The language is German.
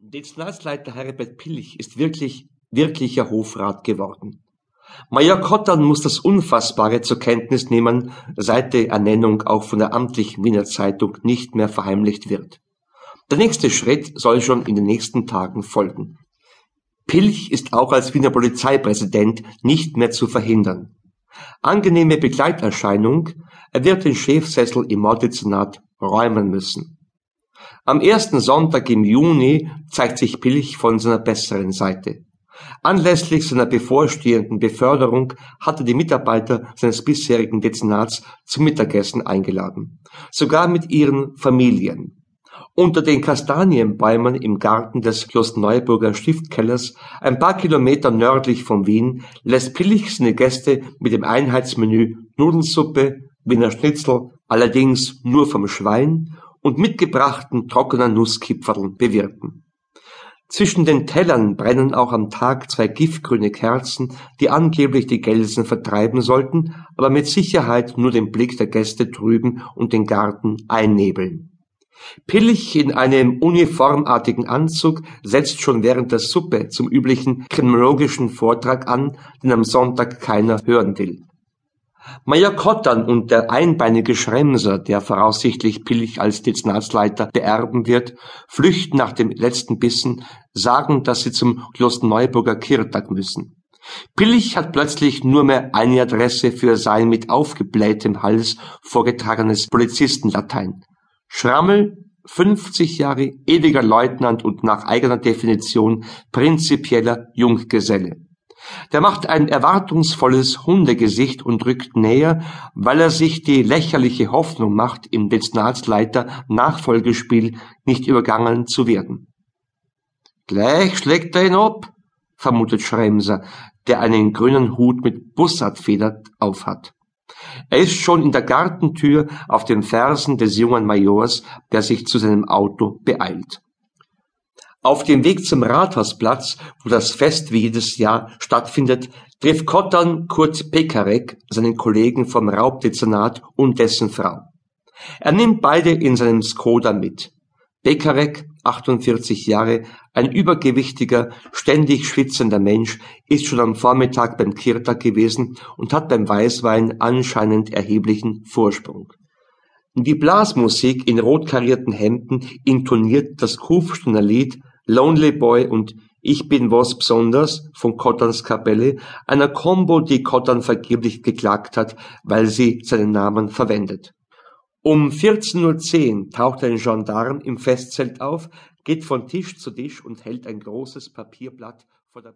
Dezernatsleiter Herbert Pilch ist wirklich, wirklicher Hofrat geworden. Major Kottern muss das Unfassbare zur Kenntnis nehmen, seit die Ernennung auch von der amtlichen Wiener Zeitung nicht mehr verheimlicht wird. Der nächste Schritt soll schon in den nächsten Tagen folgen. Pilch ist auch als Wiener Polizeipräsident nicht mehr zu verhindern. Angenehme Begleiterscheinung, er wird den Chefsessel im Morddezernat räumen müssen. Am ersten Sonntag im Juni zeigt sich Pilch von seiner besseren Seite. Anlässlich seiner bevorstehenden Beförderung hatte die Mitarbeiter seines bisherigen Dezernats zum Mittagessen eingeladen, sogar mit ihren Familien. Unter den Kastanienbäumen im Garten des Klosterneuburger Stiftkellers, ein paar Kilometer nördlich von Wien, lässt Pilch seine Gäste mit dem Einheitsmenü Nudelsuppe, Wiener Schnitzel, allerdings nur vom Schwein und mitgebrachten trockenen Nusskipferln bewirten. Zwischen den Tellern brennen auch am Tag zwei giftgrüne Kerzen, die angeblich die Gelsen vertreiben sollten, aber mit Sicherheit nur den Blick der Gäste trüben und den Garten einnebeln. Pilch in einem uniformartigen Anzug setzt schon während der Suppe zum üblichen kriminologischen Vortrag an, den am Sonntag keiner hören will. Major Kottern und der einbeinige Schremser, der voraussichtlich Pilch als Dezernatsleiter beerben wird, flüchten nach dem letzten Bissen, sagen, dass sie zum Klosterneuburger Kirtag müssen. Pilch hat plötzlich nur mehr eine Adresse für sein mit aufgeblähtem Hals vorgetragenes Polizistenlatein. Schrammel, 50 Jahre ewiger Leutnant und nach eigener Definition prinzipieller Junggeselle. Der macht ein erwartungsvolles Hundegesicht und rückt näher, weil er sich die lächerliche Hoffnung macht, im Dezernatsleiter Nachfolgespiel nicht übergangen zu werden. Gleich schlägt er ihn ab, vermutet Schremser, der einen grünen Hut mit Bussardfeder aufhat. Er ist schon in der Gartentür auf den Fersen des jungen Majors, der sich zu seinem Auto beeilt. Auf dem Weg zum Rathausplatz, wo das Fest wie jedes Jahr stattfindet, trifft Kottern Kurt Pekarek, seinen Kollegen vom Raubdezernat und dessen Frau. Er nimmt beide in seinem Skoda mit. Pekarek, 48 Jahre, ein übergewichtiger, ständig schwitzender Mensch, ist schon am Vormittag beim Kirtag gewesen und hat beim Weißwein anscheinend erheblichen Vorsprung. Die Blasmusik in rot karierten Hemden intoniert das Kufsteiner Lied Lonely Boy und Ich bin was besonders von Cotterns Kapelle, einer Combo, die Cotton vergeblich geklagt hat, weil sie seinen Namen verwendet. Um 14.10 Uhr taucht ein Gendarm im Festzelt auf, geht von Tisch zu Tisch und hält ein großes Papierblatt vor der